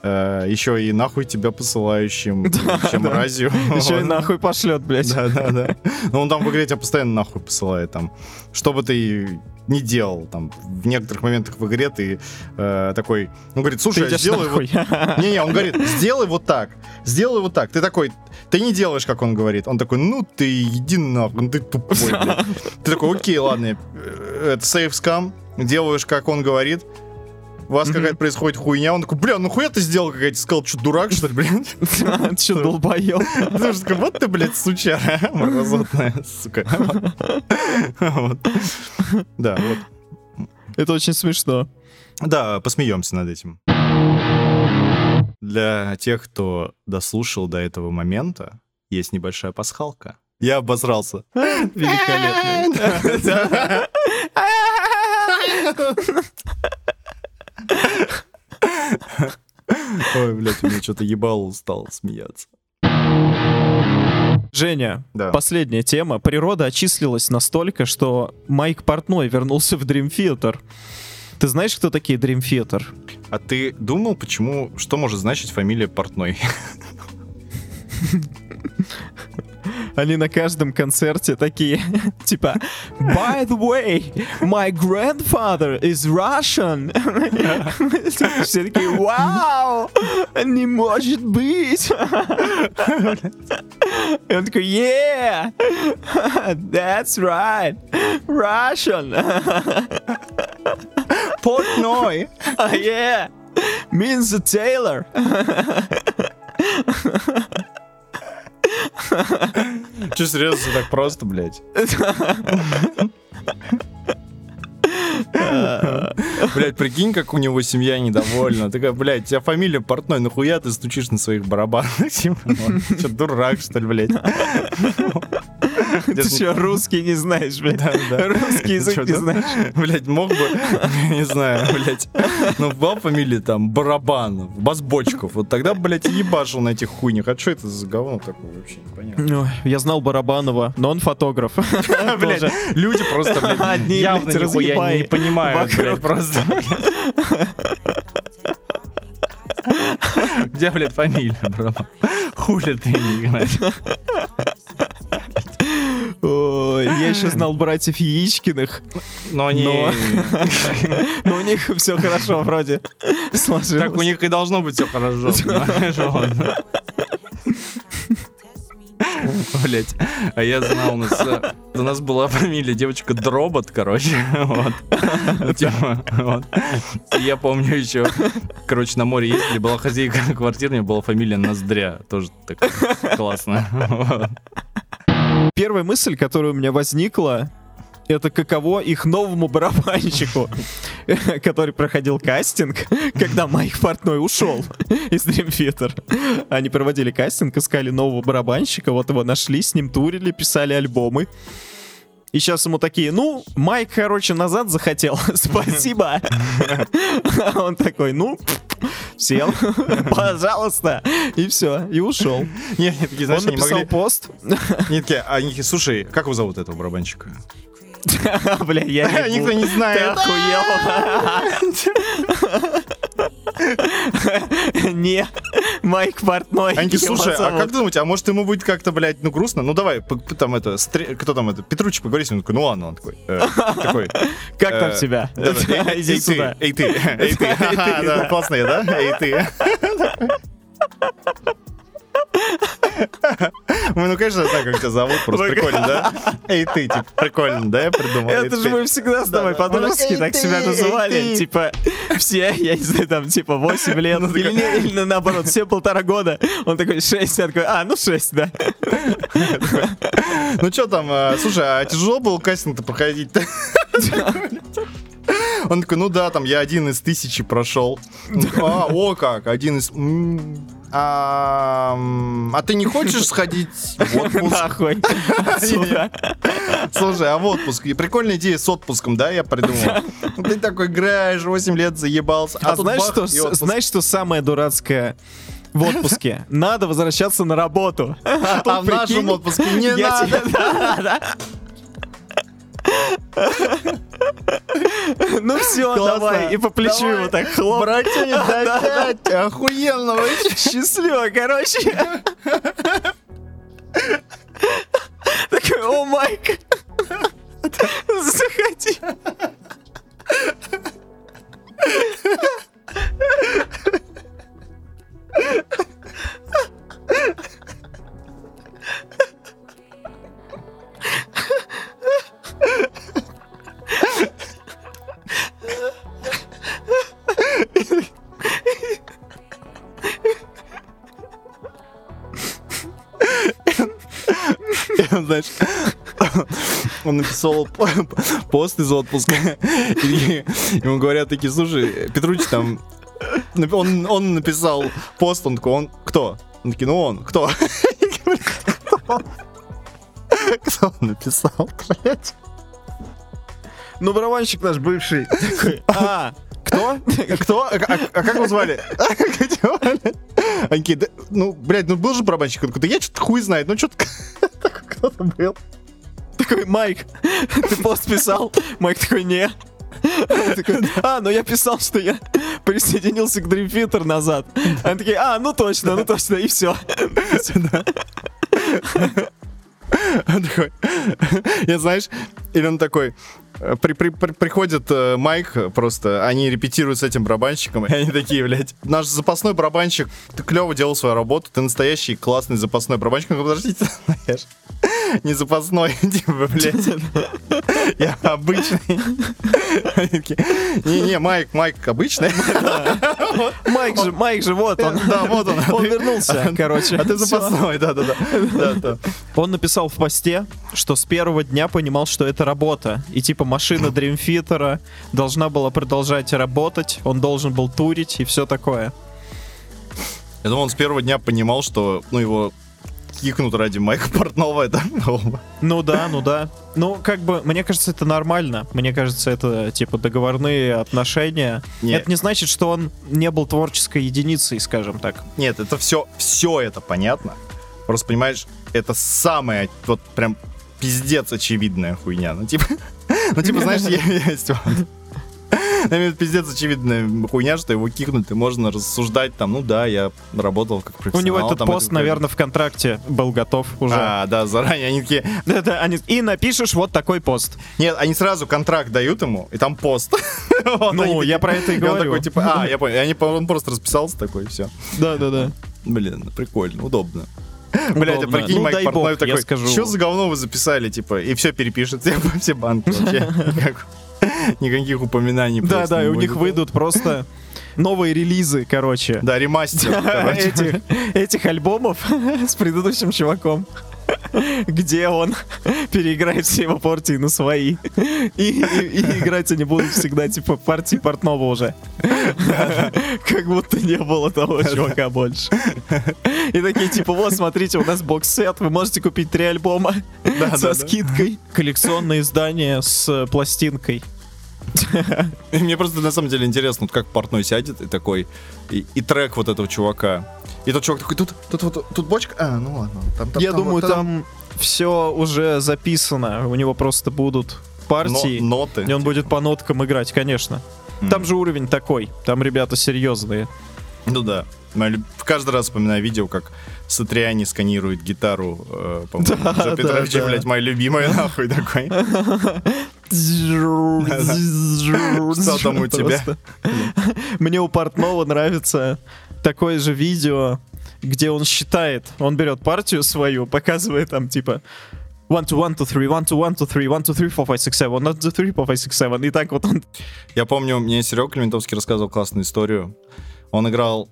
A: еще и нахуй тебя посылающим, чем
B: да.
A: разью.
B: Еще и нахуй пошлет, блять.
A: Да, да, да. Но он там в игре тебя постоянно нахуй посылает, там, что бы ты не делал, там, в некоторых моментах в игре ты э, такой, он говорит, слушай, а
B: идешь
A: сделай вот
B: нахуй.
A: не-не, он говорит, сделай вот так, сделай вот так. Ты такой, ты не делаешь, как он говорит. Он такой, ну ты иди нахуй, ну ты тупой, блядь. Ты такой, окей, ладно, э, это сейф скам, делаешь, как он говорит. У вас
B: Мгм.
A: какая-то происходит хуйня. Он такой, бля, ну хуя ты сделал, какая-то сказал, что дурак, что ли, блядь?
B: Че, долбоел?
A: Ты же такой, вот ты, блядь, сучара, мразотная, сука. Да, вот.
B: Это очень смешно.
A: Да, посмеемся над этим. Для тех, кто дослушал до этого момента, есть небольшая пасхалка. Я обосрался.
B: Великолепно.
A: Ой, блядь, у меня что-то ебало стало смеяться.
B: Женя,
A: Да.
B: последняя тема. Природа очислилась настолько, что Майк Портной вернулся в Dream Theater. Ты знаешь, кто такие Dream Theater?
A: А ты думал, почему, что может значить фамилия Портной?
B: Они на каждом концерте такие, типа, By the way, my grandfather is Russian. Все такие, вау, не может быть. И он такой, yeah, that's right, Russian.
A: Портной!
B: yeah, means a tailor.
A: Че, серьезно, так просто, блядь? Блядь, прикинь, как у него семья недовольна. Такая, блядь, у тебя фамилия Портной, нахуя ты стучишь на своих барабанах? Типа, Че, дурак, что ли, блядь?
B: Ты что, русский не знаешь, блядь? Русский язык не знаешь?
A: Блядь, мог бы, не знаю, блядь. Ну, была фамилия там Барабанов, Базбочков. Вот тогда, блядь, ебашил на этих хуйнях. А что это за говно такое вообще? Непонятно.
B: Ой, Я знал Барабанова, но он фотограф.
A: Блядь, люди просто, блядь, явно нихуя не понимают, блядь, просто. Где, блядь, фамилия, бро? Хули ты не играешь?
B: Я еще знал братьев Яичкиных,
A: Но они...
B: Но- у них все хорошо вроде сложилось.
A: Так у них и должно быть все хорошо.
C: Блять. А я знал, у нас, э, у нас была фамилия девочка Дробот, короче. Вот. Типа, вот. И Я помню еще, короче, на море ездили, была хозяйка квартиры, у нее была фамилия Ноздря. Тоже так классно. Вот.
B: Первая мысль, которая у меня возникла, это каково их новому барабанщику, который проходил кастинг, когда Майк Портной ушел из Dream Theater. Они проводили кастинг, искали нового барабанщика, вот его нашли, с ним турили, писали альбомы. И сейчас ему такие, ну, Майк, короче, назад захотел, спасибо. А Он такой, ну, сел, пожалуйста, и все, и ушел.
A: Не, не, такие, знаешь,
B: Он написал пост.
A: Не, такие, а такие, слушай, как его зовут этого барабанщика?
B: Бля, я
A: Никто не
B: Ты
A: знает.
B: охуел? Не, Майк Портной. Его
A: слушай, а
B: зовут».
A: как думаете, а может ему будет как-то, блядь, ну грустно? Ну давай, там это, кто там это, Петручи поговори с ним, он такой, ну ладно, он такой, э, такой.
B: Как там
A: э,
B: тебя?
A: эй,
B: Иди сюда.
A: Эй ты, эй ты, классные, да? Эй ты. Мы, ну, конечно, знаю, как тебя зовут, просто прикольно, да? Эй ты, типа, прикольно, да, я придумал.
B: Это же мы всегда с тобой подростки так себя называли. Типа, все, я не знаю, там, типа, 8 лет. Или не- или наоборот, все полтора года. Он такой 6, я такой, а, ну 6, да.
A: Ну что там, э, слушай, а тяжело было кастинг-то проходить? Он такой, ну да, там я один из тысячи прошел. А, о как, один из... А, а ты не хочешь сходить в отпуск? Слушай, а в отпуск? Прикольная идея с отпуском, да, я придумал. Ты такой играешь, 8 лет заебался.
B: А
A: тут
B: знаешь, что, знаешь, что самое дурацкое? В отпуске. Надо возвращаться на работу. А,
A: А в нашем
B: прикинь,
A: отпуске не надо.
B: тебе-. Ну все, давай, и по плечу его так хлоп.
A: Да, да, охуенно вообще.
B: Счастливо, короче. Такой, о, Майк. Заходи.
A: Знаешь, он написал пост из отпуска. И ему говорят такие, слушай, Петручи там... Он, он написал пост, он такой, он кто? Он такие, ну он, кто? «Кто?» Он написал, блядь?
B: Ну, барабанщик наш бывший. Такой, а, кто?
A: Кто? А, а- а как его звали? Такие, «Да, ну, блядь, ну был же барабанщик. Он я что-то хуй знает, ну что-то кто-то был.
B: Такой, Майк, ты пост писал? Майк такой, не. А, ну я писал, что я присоединился к Dream Theater назад. Они такие, а, ну точно, ну точно, и все.
A: Он такой, я знаешь, или он такой, э, при, при- при- приходит э, Майк, просто, они репетируют с этим барабанщиком, и они такие, блядь, наш запасной барабанщик, ты клево делал свою работу, ты настоящий классный запасной барабанщик. Ну, подождите, знаешь, не запасной, типа, блядь, я обычный. Не-не, Майк, Майк обычный.
B: Майк же, Майк же, вот он.
A: Да, вот он.
B: Он вернулся, короче.
A: А ты запасной, да-да-да. Да-да.
B: Он написал в посте, что с первого дня понимал, что это работа. И типа машина Theater должна была продолжать работать, он должен был турить и все такое.
A: Я думаю, он с первого дня понимал, что, ну, его кикнут ради Майка Портнова, это.
B: Ну да, ну да. Ну, как бы, мне кажется, это нормально. Мне кажется, это, типа, договорные отношения.
A: Не.
B: Это не значит, что он не был творческой единицей, скажем так.
A: Нет, это все, все это понятно. Просто, понимаешь, это самая, вот прям пиздец очевидная хуйня. Ну, типа, ну, типа, знаешь, есть вот. Виду, пиздец очевидная хуйня, что его кикнут, и можно рассуждать там, ну да, я работал как
B: У
A: профессионал.
B: него этот
A: там,
B: пост,
A: это-
B: наверное, в контракте был готов уже.
A: А, да, заранее они такие,
B: Да-да, они- И напишешь вот такой пост.
A: Нет, они сразу контракт дают ему, и там пост. Вот
B: Ну,
A: такие-
B: я про это и
A: он
B: говорю.
A: такой, типа, а, я понял. И они, он просто расписался такой, и все.
B: Да-да-да.
A: Блин, прикольно, удобно. Блядь, а
B: Удобно.
A: прикинь,
B: Ну,
A: Майк Портной
B: бог,
A: такой,
B: скажу.
A: что за говно вы записали, типа, и все перепишет, все банки вообще. Никак- Никаких упоминаний.
B: Да, да, и у них выйдут просто новые релизы, короче.
A: Да, ремастер,
B: этих, этих альбомов с предыдущим чуваком, где он переиграет все его партии на свои. И, и- и играть они будут всегда, типа, партии портного уже. Как будто не было того чувака больше. И такие, типа, вот, смотрите, у нас бокс-сет, вы можете купить три альбома со скидкой. Коллекционное издание с э, пластинкой.
A: Мне просто на самом деле интересно, вот как портной сядет и такой, и, и трек вот этого чувака. И тот чувак такой, тут, тут, вот, тут бочка? А, ну ладно. Там, там-
B: Я
A: там
B: думаю,
A: вот
B: там все уже записано. У него просто будут
A: но-
B: партии.
A: ноты.
B: И он будет по ноткам играть, конечно.
A: М.
B: Там же уровень такой. Там ребята серьезные.
A: Ну да. Каждый раз вспоминаю видео, как Сатриани сканирует гитару, э, по-моему,
B: Да, да,
A: Петровича,
B: да.
A: блядь, моя любимая, нахуй, такой. Что там у тебя?
B: Мне у Портнова нравится такое же видео, где он считает, он берет партию свою, показывает там типа one two one two three one two one two three one two three four five six seven one two three four five six seven и так вот он
A: Я помню, мне Серега Климентовский рассказывал классную историю. Он играл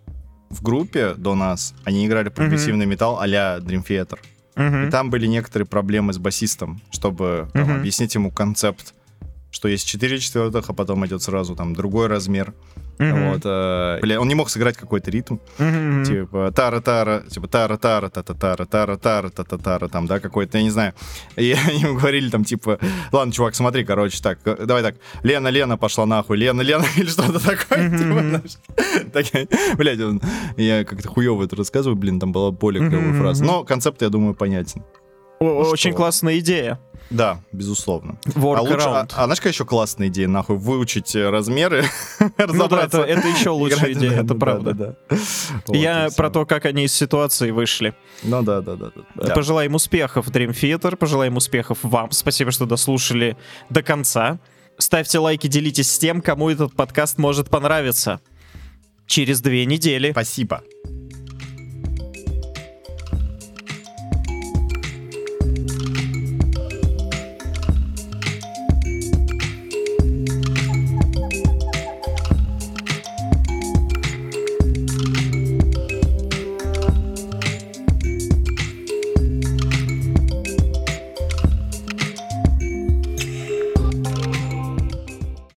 A: в группе до нас, они играли прогрессивный металл а-ля Dream Theater. И там были некоторые проблемы с басистом, чтобы там,
B: Мгм.
A: объяснить ему концепт, что есть 4 четвертых, а потом идет сразу там другой размер.
B: Мгм.
A: Вот, э, бля, он не мог сыграть какой-то ритм,
B: Мгм.
A: типа тара-тара, типа тара-тара, та-та-тара, тара-тара, та-та-тара, там, да, какой-то, я не знаю. И они ему говорили там, типа, ладно, чувак, смотри, короче, так, э, давай так, Лена, Лена пошла нахуй, Лена, Лена, или что-то такое. типа, знаешь. Так, Блядь, он- я как-то хуево это рассказываю, блин, там была более клевая
B: Мгм,
A: фраза. Но концепт, я думаю, понятен.
B: О- Очень классная идея.
A: Да, безусловно. А, лучше, а,
B: Workaround.
A: а знаешь, какая еще классная идея, нахуй, выучить э, размеры,
B: Ну да,
A: разобраться.
B: это, это еще лучшая идея, это
A: да,
B: правда.
A: да, да. Вот,
B: Я про то, как они из ситуации вышли.
A: Ну да, да. да. Да.
B: Пожелаем успехов, Dream Theater, пожелаем успехов вам. Спасибо, что дослушали до конца. Ставьте лайки, делитесь с тем, кому этот подкаст может понравиться. Через две недели.
A: Спасибо.